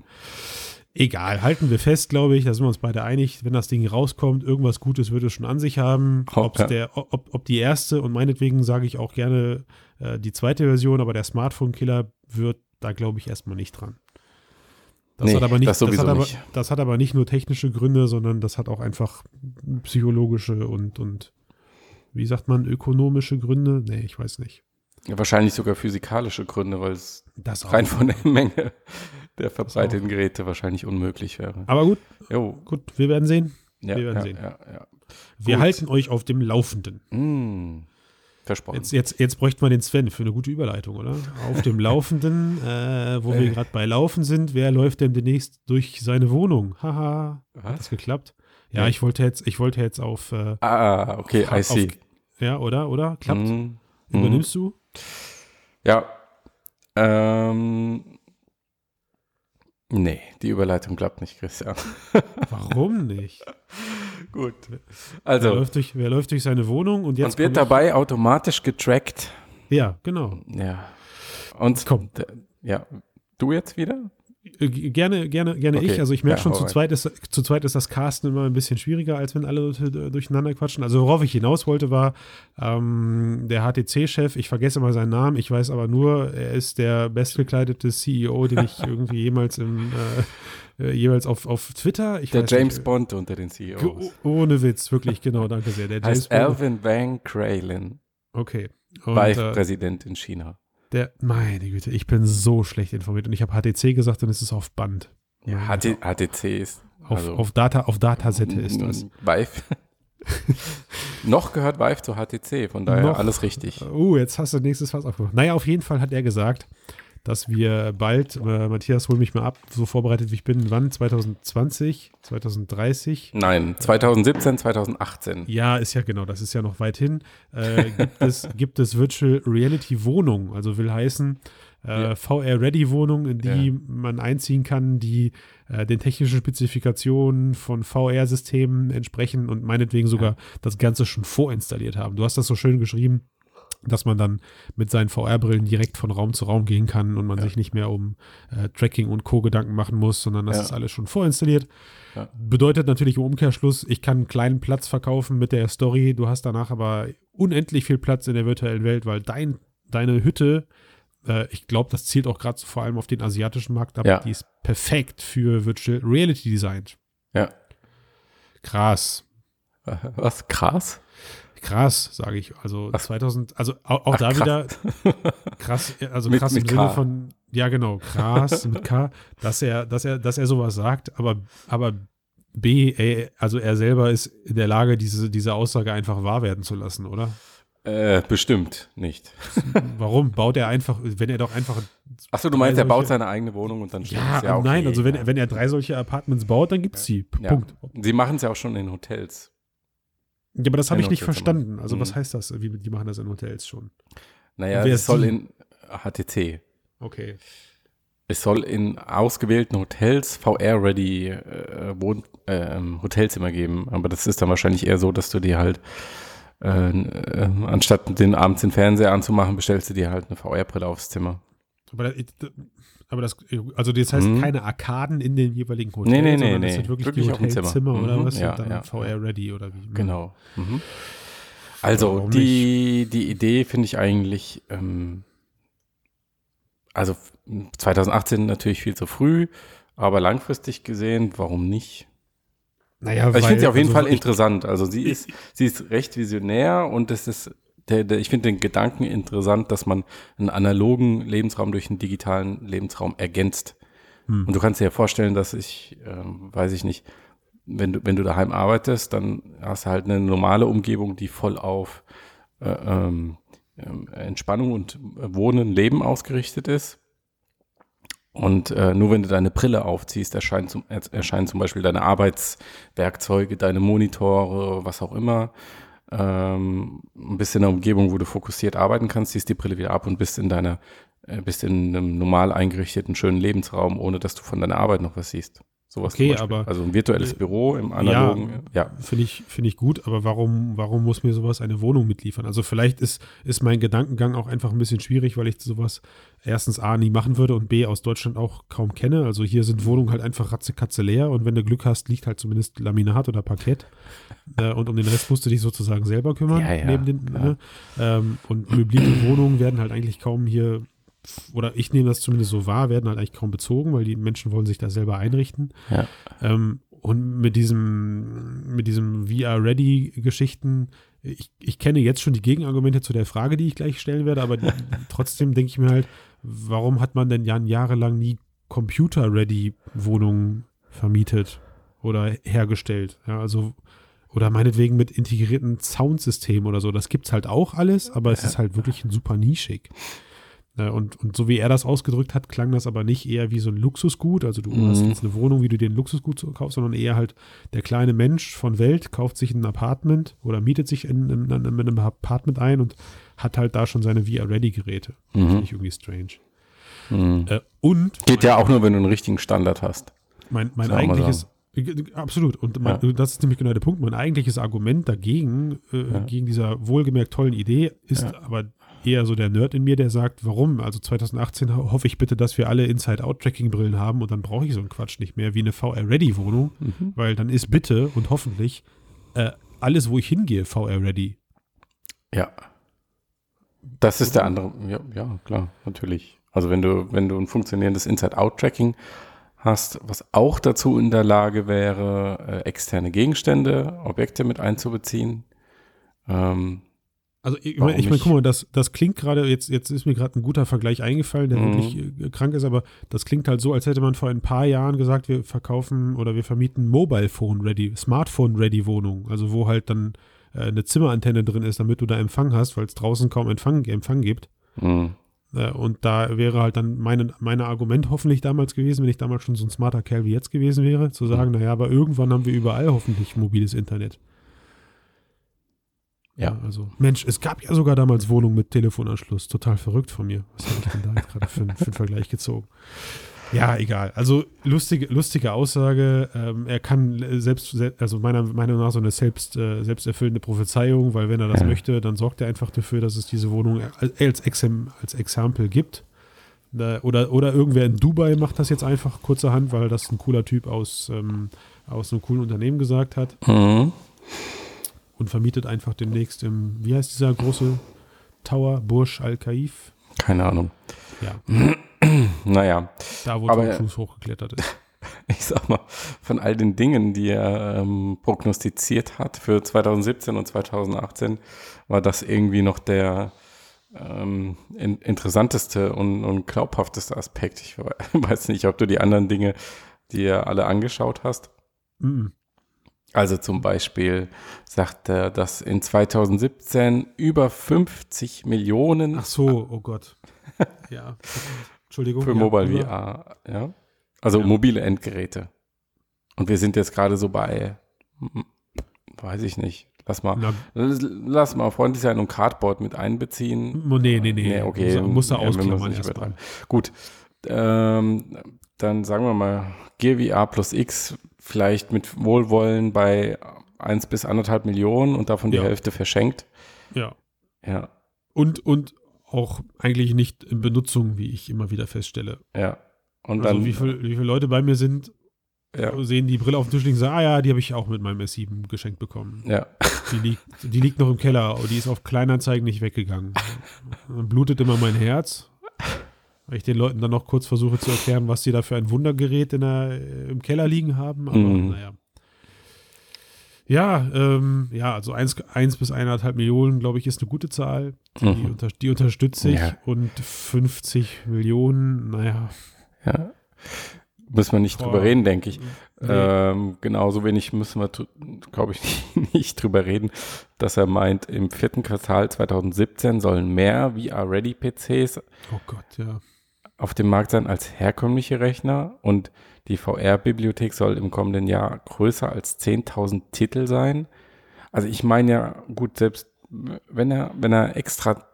Egal, halten wir fest, glaube ich, da sind wir uns beide einig, wenn das Ding rauskommt, irgendwas Gutes wird es schon an sich haben. Ob's der, ob, ob die erste und meinetwegen sage ich auch gerne äh, die zweite Version, aber der Smartphone-Killer wird da, glaube ich, erstmal nicht dran. Das Nee, hat aber nicht, das das, hat aber, nicht. das hat aber nicht nur technische Gründe, sondern das hat auch einfach psychologische und, und wie sagt man, ökonomische Gründe? Nee, ich weiß nicht. Wahrscheinlich sogar physikalische Gründe, weil es rein von der Menge der verbreiteten Geräte wahrscheinlich unmöglich wäre. Aber gut, Jo, gut, wir werden sehen. ja, wir werden ja, sehen. ja, ja. Wir halten euch auf dem Laufenden. Mm, versprochen. Jetzt, jetzt, jetzt bräuchte man den Sven für eine gute Überleitung, oder? Auf dem (laughs) Laufenden, äh, wo wir gerade bei Laufen sind, wer läuft denn demnächst durch seine Wohnung? Haha, hat das geklappt? Ja, Nee. ich wollte jetzt, ich wollte jetzt auf, äh, Ah, okay, I auf- see. ja, oder, oder? Klappt? Mm, mm. Übernimmst du? Ja. Ähm, nee, die Überleitung klappt nicht, Christian. (laughs) Warum nicht? Gut. Wer, Also, läuft durch, wer läuft durch seine Wohnung und jetzt und wird dabei automatisch getrackt. Ja, genau. Ja. Und Komm. ja, du jetzt wieder? Äh, Gerne, gerne, gerne Okay. ich. Also ich merke Ja, schon, zu zweit, ist, zu zweit ist das Casten immer ein bisschen schwieriger, als wenn alle Leute äh, durcheinander quatschen. Also worauf ich hinaus wollte, war ähm, der HTC-Chef, ich vergesse mal seinen Namen, ich weiß aber nur, er ist der bestgekleidete CEO, den ich (laughs) irgendwie jemals im äh, äh, jeweils auf, auf Twitter. Der James nicht, Bond unter den äh, CEOs. Ohne Witz, wirklich, genau, danke sehr. Der James Heißt Bond. Alvin Van Kralin, Okay. Und, äh, Vice-Präsident in China. Der, meine Güte, ich bin so schlecht informiert und ich habe HTC gesagt und es ist auf Band. Ja, HT, HTC ist Auf, also- auf, Data, auf Datasette ist das. (laughs) Vive. (laughs) Noch gehört Vive zu HTC, von daher Noch. alles richtig. Uh, jetzt hast du nächstes Fass aufgemacht. Naja, auf jeden Fall hat er gesagt, dass wir bald, äh, Matthias, hol mich mal ab, so vorbereitet wie ich bin, wann? 2020, 2030? Nein, 2017, 2018. Ja, ist ja genau, das ist ja noch weit hin. Äh, gibt, es, (laughs) gibt es Virtual Reality Wohnungen, also will heißen äh, Ja. VR-Ready-Wohnungen, in die Ja. man einziehen kann, die äh, den technischen Spezifikationen von VR-Systemen entsprechen und meinetwegen sogar das Ganze schon vorinstalliert haben. Du hast das so schön geschrieben, dass man dann mit seinen VR-Brillen direkt von Raum zu Raum gehen kann und man Ja. sich nicht mehr um äh, Tracking und Co. Gedanken machen muss, sondern das Ja. ist alles schon vorinstalliert. Ja. Bedeutet natürlich im Umkehrschluss, ich kann einen kleinen Platz verkaufen mit der Story, du hast danach aber unendlich viel Platz in der virtuellen Welt, weil dein, deine Hütte, äh, ich glaube, das zielt auch gerade so vor allem auf den asiatischen Markt ab, die ist perfekt für Virtual Reality designt. Ja. Krass. (laughs) Was? Krass? Krass, sage ich. Also Ach. 2000, also auch, auch Ach, da krass. wieder (laughs) krass, also Mit- krass mit im Sinne K. von, ja genau, krass mit K, dass er, dass er, dass er sowas sagt, aber, aber B, er, also er selber ist in der Lage, diese, diese Aussage einfach wahr werden zu lassen, oder? Äh, bestimmt nicht. Warum baut er einfach, wenn er doch einfach, Achso, du meinst, er solche- baut seine eigene Wohnung und dann steht ja, es ja okay, nein, also wenn, ja. er- wenn er drei solche Apartments baut, dann gibt's sie. P- Ja. Punkt. Sie machen es ja auch schon in Hotels. Ja, aber das habe ich nicht verstanden. Also was Mhm. heißt das? Wie, die machen das in Hotels schon. Naja, es soll die? in HTC. Okay. Es soll in ausgewählten Hotels VR-ready äh, äh, ähm, Hotelzimmer geben. Aber das ist dann wahrscheinlich eher so, dass du dir halt, äh, äh, anstatt den abends den Fernseher anzumachen, bestellst du dir halt eine VR-Brille aufs Zimmer. Aber, aber das, also das heißt Mhm. keine Arkaden in den jeweiligen Hotels, Nee, nee, nee, sondern das nee. sind wirklich, Wirklich die. Hotelzimmer oder Mhm, was? ja, und dann ja, VR-ready oder wie? Genau. Mhm. Also die, die Idee finde ich eigentlich, ähm, also 2018 natürlich viel zu früh, aber langfristig gesehen, warum nicht? Naja, Also ich finde sie auf jeden also Fall interessant. Also sie (laughs) ist, sie ist recht visionär und es ist, der, der, ich finde den Gedanken interessant, dass man einen analogen Lebensraum durch einen digitalen Lebensraum ergänzt. Hm. Und du kannst dir ja vorstellen, dass ich, ähm, weiß ich nicht, wenn du, wenn du daheim arbeitest, dann hast du halt eine normale Umgebung, die voll auf äh, ähm, ähm, Entspannung und äh, Wohnen, Leben ausgerichtet ist. Und äh, nur wenn du deine Brille aufziehst, erscheinen zum, er- erscheinen zum Beispiel deine Arbeitswerkzeuge, deine Monitore, was auch immer. Ähm, ein bisschen eine Umgebung, wo du fokussiert arbeiten kannst, ziehst die Brille wieder ab und bist in deiner, äh, bist in einem normal eingerichteten, schönen Lebensraum, ohne dass du von deiner Arbeit noch was siehst. Sowas Okay, aber- also ein virtuelles äh, Büro im analogen, ja. Finde ich, finde ich gut, aber warum, warum muss mir sowas eine Wohnung mitliefern? Also vielleicht ist, ist mein Gedankengang auch einfach ein bisschen schwierig, weil ich sowas erstens A nie machen würde und B aus Deutschland auch kaum kenne. Also hier sind Wohnungen halt einfach ratzekatze leer und wenn du Glück hast, liegt halt zumindest Laminat oder Parkett. Äh, und um den Rest musst du dich sozusagen selber kümmern. Ja, ja, neben den, ne? ähm, und möblierte Wohnungen werden halt eigentlich kaum hier oder ich nehme das zumindest so wahr, werden halt eigentlich kaum bezogen, weil die Menschen wollen sich da selber einrichten. Ja. Ähm, und mit diesem, mit diesem VR-Ready-Geschichten, ich, ich kenne jetzt schon die Gegenargumente zu der Frage, die ich gleich stellen werde, aber die, (laughs) trotzdem denke ich mir halt, warum hat man denn jahrelang nie Computer-Ready-Wohnungen vermietet oder hergestellt? Ja, also, oder meinetwegen mit integrierten Soundsystemen oder so. Das gibt es halt auch alles, aber es ist halt wirklich super nischig. Ja, und, und so wie er das ausgedrückt hat, klang das aber nicht eher wie so ein Luxusgut. Also du Mhm. hast jetzt eine Wohnung, wie du dir ein Luxusgut kaufst, sondern eher halt der kleine Mensch von Welt kauft sich ein Apartment oder mietet sich in, in, in, in einem Apartment ein und hat halt da schon seine VR-Ready-Geräte. Finde Mhm. ich irgendwie strange. Mhm. Äh, und Geht ja auch nur, wenn du einen richtigen Standard hast. mein, mein eigentliches, äh, absolut, und mein, das ist nämlich genau der Punkt, mein eigentliches Argument dagegen, äh, Ja. gegen dieser wohlgemerkt tollen Idee, ist Ja. aber eher so der Nerd in mir, der sagt, warum? Also 2018 ho- hoffe ich bitte, dass wir alle Inside-Out-Tracking-Brillen haben und dann brauche ich so einen Quatsch nicht mehr wie eine VR-Ready-Wohnung, Mhm. weil dann ist bitte und hoffentlich äh, alles, wo ich hingehe, VR-Ready. Ja. Das ist der andere. Ja, ja, klar, natürlich. Also wenn du, wenn du ein funktionierendes Inside-Out-Tracking hast, was auch dazu in der Lage wäre, äh, externe Gegenstände, Objekte mit einzubeziehen. Ähm, Also ich, Warum ich meine, nicht? guck mal, das, das klingt gerade, jetzt, jetzt ist mir gerade ein guter Vergleich eingefallen, der Mhm. wirklich äh, krank ist, aber das klingt halt so, als hätte man vor ein paar Jahren gesagt, wir verkaufen oder wir vermieten Mobile Phone Ready, Smartphone Ready Wohnungen, also wo halt dann äh, eine Zimmerantenne drin ist, damit du da Empfang hast, weil es draußen kaum Empfang, Empfang gibt. mh, Äh, und da wäre halt dann meine, meine Argument hoffentlich damals gewesen, wenn ich damals schon so ein smarter Kerl wie jetzt gewesen wäre, zu sagen, naja, aber irgendwann haben wir überall hoffentlich mobiles Internet. Ja. also Mensch, es gab ja sogar damals Wohnungen mit Telefonanschluss. Total verrückt von mir. Was habe ich denn da jetzt gerade für, einen- für einen Vergleich gezogen? Ja, egal. Also lustige, lustige Aussage. Ähm, er kann äh, selbst, se- also meiner Meinung nach so eine selbst, äh, selbsterfüllende Prophezeiung, weil wenn er das Ja. möchte, dann sorgt er einfach dafür, dass es diese Wohnung als, Exem, als Exempel gibt. Da- Oder, oder irgendwer in Dubai macht das jetzt einfach kurzerhand, weil das ein cooler Typ aus, ähm, aus einem coolen Unternehmen gesagt hat mh. Und vermietet einfach demnächst im, wie heißt dieser große Tower, Burj Al Khaif? Keine Ahnung. Ja, (clears throat) Naja, da wo Aber- Tom hochgeklettert ist. (laughs) ich sag mal, von all den Dingen, die er ähm, prognostiziert hat für 2017 und 2018, war das irgendwie noch der ähm, in, interessanteste und, und glaubhafteste Aspekt. Ich we- (laughs) weiß nicht, ob du die anderen Dinge dir alle angeschaut hast. Mhm. Also zum Beispiel sagt er, dass in 2017 über 50 Millionen Ach so, oh Gott. (laughs) Ja, Entschuldigung. für ja, Mobile über- VR, ja. Also Ja. mobile Endgeräte. Und wir sind jetzt gerade so bei, hm, weiß ich nicht, lass mal, Na, lass mal freundlich sein und Cardboard mit einbeziehen. mo- nee, nee, nee. Nee, okay. Muss, muss er ausklammern erstmal. Gut, ähm, dann sagen wir mal Gear VR plus X vielleicht mit Wohlwollen bei 1 bis 1,5 Millionen und davon die Ja. Hälfte verschenkt. Ja. Ja, Und, und auch eigentlich nicht in Benutzung, wie ich immer wieder feststelle. ja. Und Also dann, wie, viel, wie viele Leute bei mir sind, ja, sehen die Brille auf dem Tisch liegen und sagen, ah ja, die habe ich auch mit meinem S7 geschenkt bekommen. ja, Die liegt, die liegt noch im Keller, aber die ist auf Kleinanzeigen nicht weggegangen. (laughs) Dann blutet immer mein Herz, weil ich den Leuten dann noch kurz versuche zu erklären, was sie da für ein Wundergerät in der, äh, im Keller liegen haben. Aber Mhm. naja. Ja, ähm, ja, also 1, bis 1,5 Millionen, glaube ich, ist eine gute Zahl. Die, Mhm. unter, die unterstütze ich. Ja. Und 50 Millionen, naja. ja. Müssen wir nicht Boah. drüber reden, denke ich. Nee. Ähm, genauso wenig müssen wir, glaube ich, nicht, (laughs) nicht drüber reden, dass er meint, im vierten Quartal 2017 sollen mehr VR-Ready-PCs Oh Gott, ja. Auf dem Markt sein als herkömmliche Rechner und die VR-Bibliothek soll im kommenden Jahr größer als 10.000 Titel sein. Also ich meine ja, gut, selbst wenn er, wenn er extra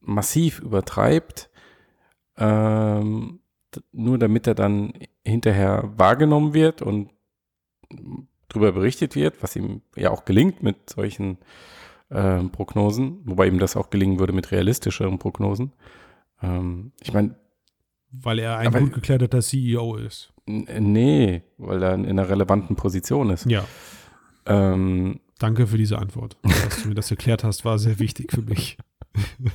massiv übertreibt, ähm, nur damit er dann hinterher wahrgenommen wird und darüber berichtet wird, was ihm ja auch gelingt mit solchen ähm, Prognosen, wobei ihm das auch gelingen würde mit realistischeren Prognosen. Ähm, ich meine, Weil er ein Aber- gut gekleiderter CEO ist. Nee, weil er in einer relevanten Position ist. Ja, Ähm, danke für diese Antwort. Dass du mir das erklärt hast, war sehr wichtig für mich. (laughs)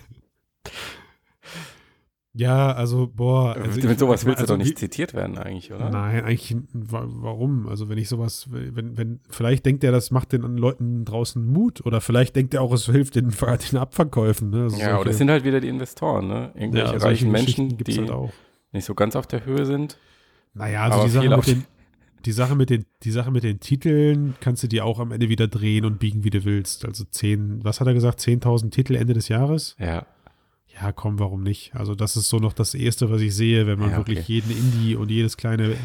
Ja, also, boah. Also Mit ich- sowas willst also du doch nicht zitiert werden eigentlich, oder? Nein, eigentlich, wa- warum? Also, wenn ich sowas, wenn, wenn, vielleicht denkt er, das macht den Leuten draußen Mut oder vielleicht denkt er auch, es hilft den, (laughs) den Abverkäufen. Ne? Also Ja, aber das sind halt wieder die Investoren, ne? Irgendwelche solche reichen Menschen, die halt auch. Nicht so ganz auf der Höhe sind. Naja, also die Sache, den, die, Sache mit den, die Sache mit den Titeln kannst du dir auch am Ende wieder drehen und biegen, wie du willst. Also 10, was hat er gesagt? 10.000 Titel Ende des Jahres? Ja. Ja, komm, warum nicht? Also das ist so noch das Erste, was ich sehe, wenn man Ja, okay. wirklich jeden Indie und jedes kleine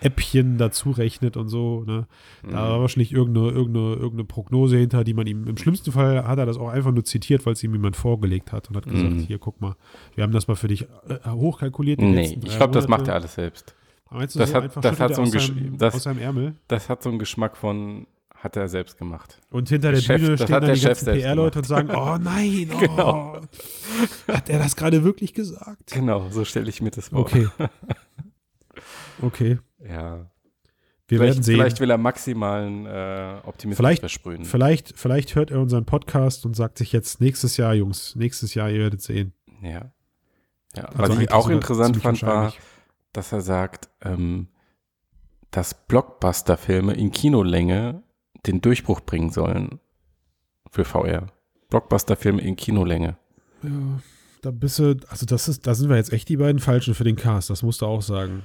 Äppchen dazu rechnet und so. Ne? Da Mhm. war wahrscheinlich irgendeine, irgendeine, irgendeine Prognose hinter, die man ihm, im schlimmsten Fall hat er das auch einfach nur zitiert, weil es ihm jemand vorgelegt hat und hat gesagt, Mhm. hier, guck mal, wir haben das mal für dich äh, hochkalkuliert. Nee, ich glaube, das macht er alles selbst. Meinst du das so hat- das hat so ein seinem, das- aus seinem Ärmel? Das hat so einen Geschmack von, hat er selbst gemacht. Und hinter der Chef- Bühne das stehen dann der die Chef ganzen PR-Leute und sagen, oh (laughs) nein, oh, Genau. hat er das gerade wirklich gesagt? Genau, so stelle ich mir das vor. Okay. Okay, Ja. wir vielleicht, werden sehen. vielleicht will er maximalen äh, Optimismus Vielleicht- versprühen. Vielleicht, vielleicht hört er unseren Podcast und sagt sich jetzt nächstes Jahr, Jungs, nächstes Jahr, ihr werdet sehen. Ja. ja. Also Was ich auch interessant fand, war, dass er sagt, ähm, dass Blockbuster-Filme in Kinolänge den Durchbruch bringen sollen für VR. Blockbuster-Filme in Kinolänge. Ja, da bist du, also das ist, da sind wir jetzt echt die beiden Falschen für den Cast, das musst du auch sagen.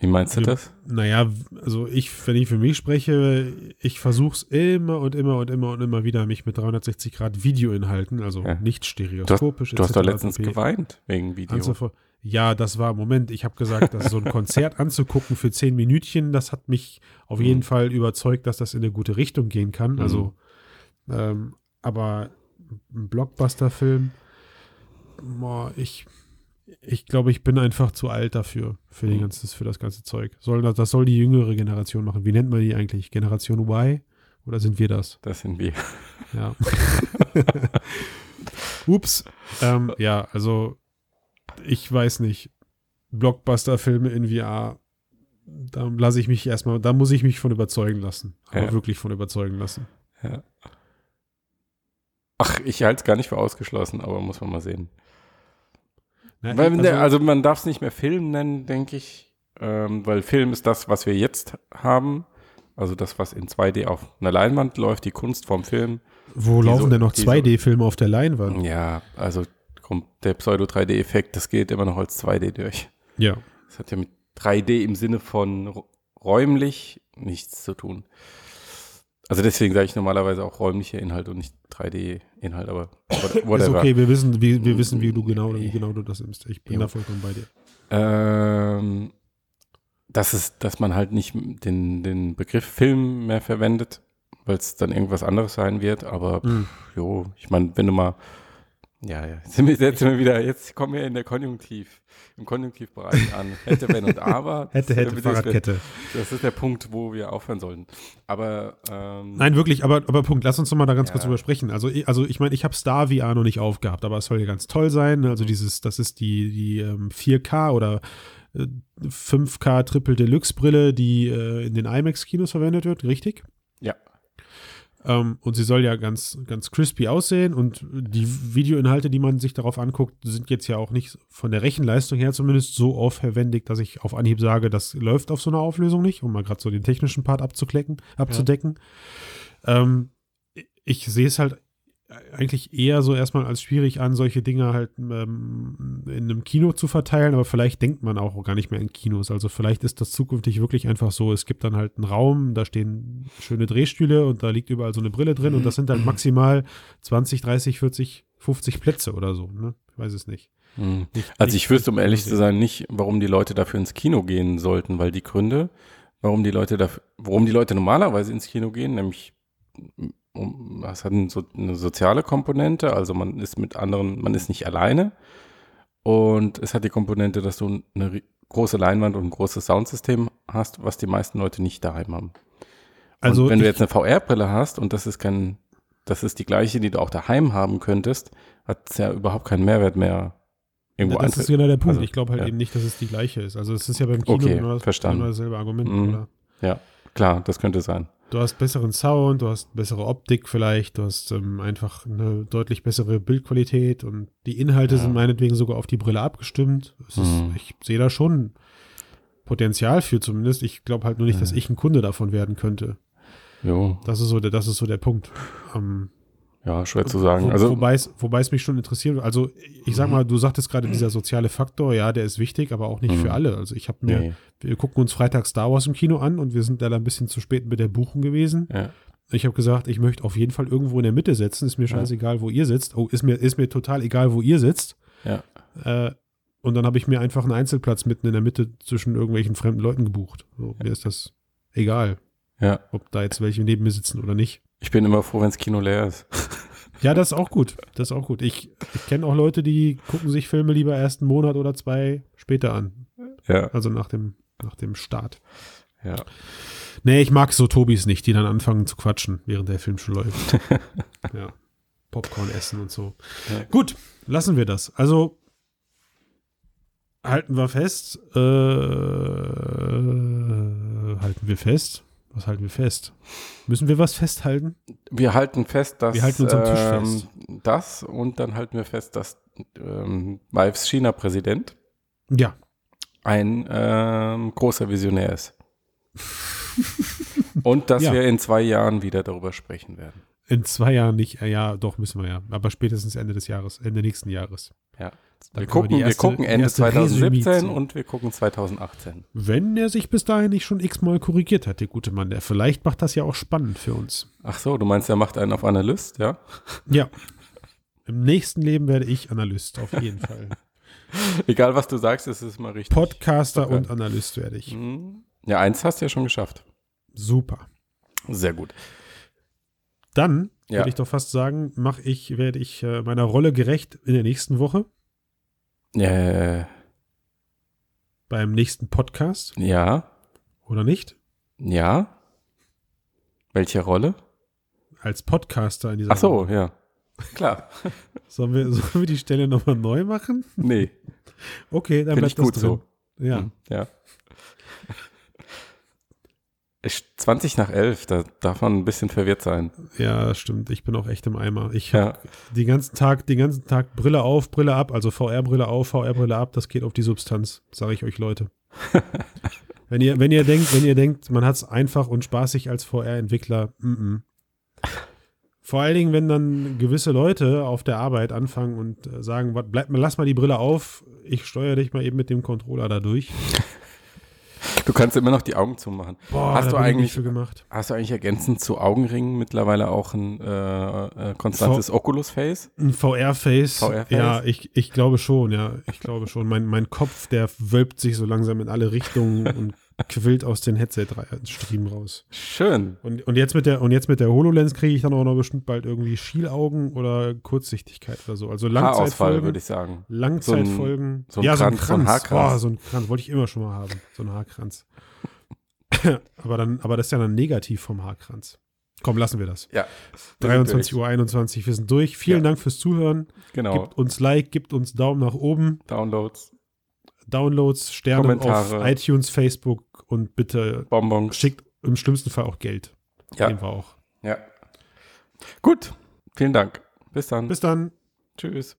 Wie meinst du Ja. das? Naja, also ich, wenn ich für mich spreche, ich versuche es immer und immer und immer und immer wieder, mich mit 360 Grad Videoinhalten, also Ja. nicht stereoskopisch. Du hast doch letztens pp. geweint wegen Video. Ja, das war, Moment, ich habe gesagt, dass so ein Konzert (laughs) anzugucken für zehn Minütchen, das hat mich auf jeden Mhm. Fall überzeugt, dass das in eine gute Richtung gehen kann. Also, ähm, aber ein Blockbuster-Film, boah, ich, ich glaube, ich bin einfach zu alt dafür, für, Mhm. ganzes, für das ganze Zeug. Soll, das, das soll die jüngere Generation machen. Wie nennt man die eigentlich? Generation Y? Oder sind wir das? Das sind wir. Ja. (laughs) (laughs) Ups. Ähm, ja, also ich weiß nicht. Blockbuster-Filme in VR, da lasse ich mich erstmal, da muss ich mich von überzeugen lassen. Aber Ja. wirklich von überzeugen lassen. Ja. Ach, ich halte es gar nicht für ausgeschlossen, aber muss man mal sehen. Na, Weil, also, der, also man darf es nicht mehr Film nennen, denke ich. Ähm, weil Film ist das, was wir jetzt haben. Also das, was in 2D auf einer Leinwand läuft, die Kunst vom Film. wo die laufen so- denn noch die so- 2D-Filme auf der Leinwand? Ja, also kommt der Pseudo-3D-Effekt, das geht immer noch als 2D durch. Ja. Das hat ja mit 3D im Sinne von räumlich nichts zu tun. Also deswegen sage ich normalerweise auch räumlicher Inhalt und nicht 3D-Inhalt, aber what- Ist whatever. okay, wir wissen, wie, wir wissen, wie du genau, wie genau du das nimmst. Ich bin Jo. da vollkommen bei dir. Ähm, das ist, dass man halt nicht den, den Begriff Film mehr verwendet, weil es dann irgendwas anderes sein wird. Aber Mhm. pff, jo, ich meine, wenn du mal, ja, ja, jetzt jetzt wieder, jetzt kommen wir in der Konjunktiv, im Konjunktivbereich an. Hätte, wenn und aber. Hätte, (laughs) hätte, das, Fahrradkette. Das ist der Punkt, wo wir aufhören sollten. Aber ähm, Nein, wirklich, aber, aber Punkt, lass uns noch mal da ganz Ja. kurz drüber sprechen. Also, ich- also ich meine, ich habe Star VR noch nicht aufgehabt, aber es soll ja ganz toll sein. ne? Mhm. Also dieses, das ist die, die ähm, 4K oder äh, 5K Triple Deluxe Brille, die äh, in den IMAX-Kinos verwendet wird, richtig? Ja. Ähm, und sie soll ja ganz, ganz crispy aussehen und die Videoinhalte, die man sich darauf anguckt, sind jetzt ja auch nicht von der Rechenleistung her zumindest so aufwendig, dass ich auf Anhieb sage, das läuft auf so einer Auflösung nicht, um mal gerade so den technischen Part abzuklecken, abzudecken. Ähm, ich sehe es halt eigentlich eher so erstmal als schwierig an, solche Dinge halt ähm, in einem Kino zu verteilen, aber vielleicht denkt man auch gar nicht mehr in Kinos. Also vielleicht ist das zukünftig wirklich einfach so, es gibt dann halt einen Raum, da stehen schöne Drehstühle und da liegt überall so eine Brille drin und das sind dann maximal 20, 30, 40, 50 Plätze oder so. Ne? Ich weiß es nicht. mh. nicht Also ich wüsste, um ehrlich zu sein, nicht, warum die Leute dafür ins Kino gehen sollten, weil die Gründe, warum die Leute dafür, warum die Leute normalerweise ins Kino gehen, nämlich um, das hat eine, so, eine soziale Komponente, also man ist mit anderen, man ist nicht alleine und es hat die Komponente, dass du eine große Leinwand und ein großes Soundsystem hast, was die meisten Leute nicht daheim haben. Also und wenn du jetzt eine VR-Brille hast und das ist kein, das ist die gleiche, die du auch daheim haben könntest, hat es ja überhaupt keinen Mehrwert mehr irgendwo Ja, das ist genau der Punkt. Also, ich glaube halt ja. eben nicht, dass es die gleiche ist. Also es ist ja beim Kino Okay, genau das, verstanden. genau dasselbe Argument, Mhm. oder? Ja, klar, das könnte sein. Du hast besseren Sound, du hast bessere Optik vielleicht, du hast ähm, einfach eine deutlich bessere Bildqualität und die Inhalte Ja. sind meinetwegen sogar auf die Brille abgestimmt. Es ist, Mhm. Ich sehe da schon Potenzial für zumindest. Ich glaube halt nur nicht, dass ich ein Kunde davon werden könnte. Jo, Das ist so der, das ist so der Punkt. Ähm, ja, schwer zu sagen. Wo, Also, wobei, es, wobei es mich schon interessiert, also ich sag mal, du sagtest gerade, dieser soziale Faktor, ja, der ist wichtig, aber auch nicht Mhm. für alle. Also ich habe mir, nee, wir gucken uns Freitag Star Wars im Kino an und wir sind da ein bisschen zu spät mit der Buchung gewesen. ja, Ich habe gesagt, ich möchte auf jeden Fall irgendwo in der Mitte sitzen. Ist mir scheißegal, wo ihr sitzt. Oh, ist mir, ist mir total egal, wo ihr sitzt. ja, Äh, und dann habe ich mir einfach einen Einzelplatz mitten in der Mitte zwischen irgendwelchen fremden Leuten gebucht. So, mir ist das egal, ja. ob da jetzt welche neben mir sitzen oder nicht. Ich bin immer froh, wenn das Kino leer ist. (laughs) Ja, das ist auch gut. Das ist auch gut. Ich, ich kenne auch Leute, die gucken sich Filme lieber erst einen Monat oder zwei später an. Ja, Also nach dem, nach dem Start. ja. Nee, ich mag so Tobis nicht, die dann anfangen zu quatschen, während der Film schon läuft. (laughs) ja. Popcorn essen und so. Ja. Gut, lassen wir das. Also halten wir fest. Äh, halten wir fest. Was halten wir fest? Müssen wir was festhalten? Wir halten fest, dass Wir halten uns am Tisch ähm, fest. das und dann halten wir fest, dass ähm, Vives China-Präsident Ja. ein ähm, großer Visionär ist. und dass Ja. wir in zwei Jahren wieder darüber sprechen werden. In zwei Jahren nicht. äh, Ja, doch, müssen wir ja. Aber spätestens Ende des Jahres, Ende nächsten Jahres. Ja. Wir wir gucken, wir erste- gucken Ende erste 2017 Resümee ziehen. und wir gucken 2018. Wenn er sich bis dahin nicht schon x-mal korrigiert hat, der gute Mann, der vielleicht macht das ja auch spannend für uns. Ach so, du meinst, er macht einen auf Analyst, ja? Ja. Im nächsten Leben werde ich Analyst, auf jeden Fall. (laughs) Egal, was du sagst, es ist mal richtig. Podcaster Okay. und Analyst werde ich. Mhm. Ja, eins hast du ja schon geschafft. Super. Sehr gut. Dann Ja. würde ich doch fast sagen, mache ich, werde ich äh, meiner Rolle gerecht in der nächsten Woche Äh, beim nächsten Podcast, ja, oder nicht? ja. Welche Rolle? Als Podcaster in dieser Ach so, Woche. ja. Klar. (laughs) Sollen wir, sollen wir die Stelle nochmal neu machen? Nee, Okay, dann finde bleibt ich gut das drin. so. Ja. Hm, Ja. Ich- 20 nach 11, da darf man ein bisschen verwirrt sein. Ja, stimmt. Ich bin auch echt im Eimer. Ich Ja. habe den ganzen Tag, den ganzen Tag Brille auf, Brille ab, also VR-Brille auf, VR-Brille ab. Das geht auf die Substanz, sage ich euch, Leute. (laughs) wenn ihr, wenn ihr denkt, wenn ihr denkt, man hat es einfach und spaßig als VR-Entwickler, mm -mm. Vor allen Dingen, wenn dann gewisse Leute auf der Arbeit anfangen und äh, sagen, "Wat, bleib mal, lass mal die Brille auf, ich steuere dich mal eben mit dem Controller da durch. (laughs) Du kannst immer noch die Augen zumachen. Boah, Hast du eigentlich- nicht für gemacht. Hast du eigentlich ergänzend zu Augenringen mittlerweile auch ein äh, äh, konstantes Oculus-Face? Ein VR-Face. VR-Face? Ja, ich, ich glaube schon, ja. Ich glaube schon. Mein, mein Kopf, der wölbt sich so langsam in alle Richtungen und (laughs) quillt aus den Headset-Striemen raus. Schön. Und, und, jetzt mit der, und jetzt mit der HoloLens kriege ich dann auch noch bestimmt bald irgendwie Schielaugen oder Kurzsichtigkeit oder so. Also Langzeitfolgen. würde ich sagen. Langzeitfolgen. so ein ja, Kranz, so ein Haarkranz. Oh, so ein Kranz. Wollte ich immer schon mal haben. So ein Haarkranz. (laughs) aber, dann, aber das ist ja dann negativ vom Haarkranz. Komm, lassen wir das. Ja. 23 Uhr 21, wir sind durch. Vielen Ja. Dank fürs Zuhören. Genau. Gebt uns Like, gebt uns Daumen nach oben, Downloads, Downloads, Sterne auf Kommentare. iTunes, Facebook und bitte Bonbons. schickt im schlimmsten Fall auch Geld. Ja. Nehmen wir auch. Ja. Gut. Vielen Dank. Bis dann. Bis dann. Tschüss.